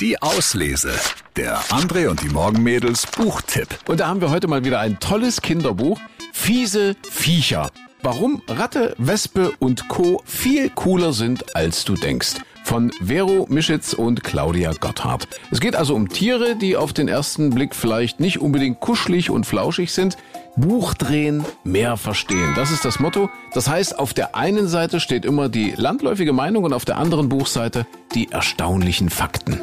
Die Auslese. Der André und die Morgenmädels Buchtipp. Und da haben wir heute mal wieder ein tolles Kinderbuch. Fiese Viecher. Warum Ratte, Wespe und Co. viel cooler sind, als du denkst. Von Vero Mischitz und Claudia Gotthard. Es geht also um Tiere, die auf den ersten Blick vielleicht nicht unbedingt kuschelig und flauschig sind. Buch drehen, mehr verstehen. Das ist das Motto. Das heißt, auf der einen Seite steht immer die landläufige Meinung und auf der anderen Buchseite die erstaunlichen Fakten.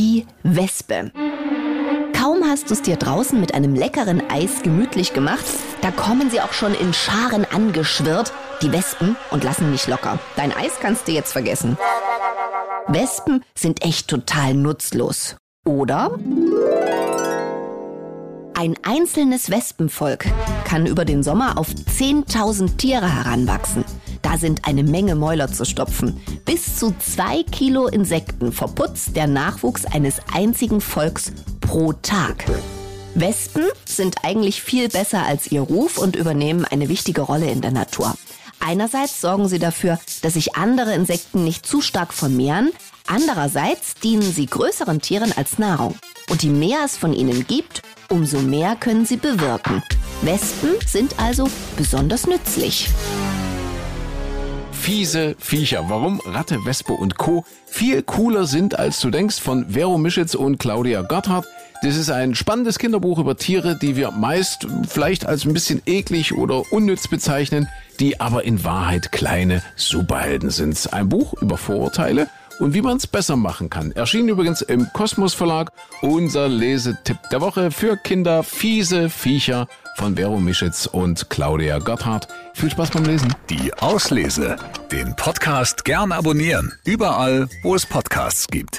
Die Wespe. Kaum hast du es dir draußen mit einem leckeren Eis gemütlich gemacht, da kommen sie auch schon in Scharen angeschwirrt, die Wespen, und lassen nicht locker. Dein Eis kannst du jetzt vergessen. Wespen sind echt total nutzlos. Oder? Ein einzelnes Wespenvolk kann über den Sommer auf 10.000 Tiere heranwachsen. Da sind eine Menge Mäuler zu stopfen. Bis zu zwei Kilo Insekten verputzt der Nachwuchs eines einzigen Volks pro Tag. Wespen sind eigentlich viel besser als ihr Ruf und übernehmen eine wichtige Rolle in der Natur. Einerseits sorgen sie dafür, dass sich andere Insekten nicht zu stark vermehren, andererseits dienen sie größeren Tieren als Nahrung. Und je mehr es von ihnen gibt, umso mehr können sie bewirken. Wespen sind also besonders nützlich. Fiese Viecher. Warum Ratte, Wespe und Co. viel cooler sind, als du denkst, von Vero Mischitz und Claudia Gotthard. Das ist ein spannendes Kinderbuch über Tiere, die wir meist vielleicht als ein bisschen eklig oder unnütz bezeichnen, die aber in Wahrheit kleine Superhelden sind. Ein Buch über Vorurteile und wie man es besser machen kann. Erschien übrigens im Kosmos Verlag unser Lesetipp der Woche für Kinder Fiese Viecher von Vero Mischitz und Claudia Gotthard. Viel Spaß beim Lesen. Die Auslese. Den Podcast gern abonnieren. Überall, wo es Podcasts gibt.